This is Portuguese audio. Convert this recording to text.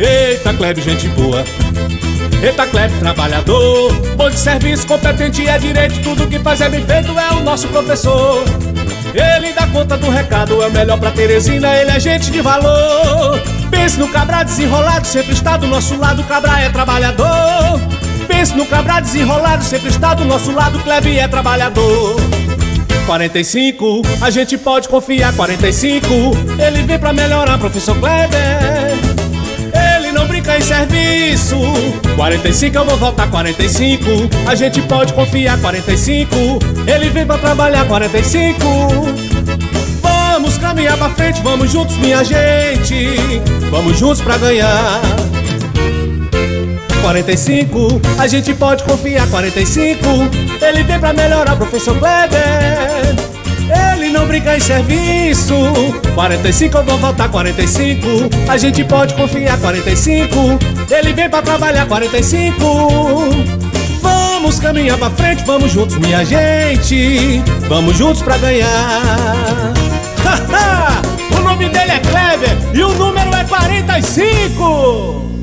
Eita, Kleber, gente boa. Eita, Kleber, trabalhador. Bom de serviço, competente é direito. Tudo que faz é bem feito, é o nosso professor. Ele dá conta do recado, é o melhor pra Teresina, ele é gente de valor. Pense no cabra desenrolado, sempre está do nosso lado, cabra é trabalhador. Pense no cabra desenrolado, sempre está do nosso lado, Kleber é trabalhador. 45, a gente pode confiar, 45. Ele vem pra melhorar, professor Kleber. Não brinca em serviço. 45 eu vou voltar 45 A gente pode confiar 45 Ele vem pra trabalhar 45 Vamos caminhar pra frente, vamos juntos minha gente. Vamos juntos pra ganhar 45, a gente pode confiar 45 Ele vem pra melhorar, professor Kleber. Não brinca em serviço. 45 eu vou voltar 45 A gente pode confiar 45 Ele vem pra trabalhar 45 Vamos caminhar pra frente, vamos juntos minha gente. Vamos juntos pra ganhar. O nome dele é Kleber e o número é 45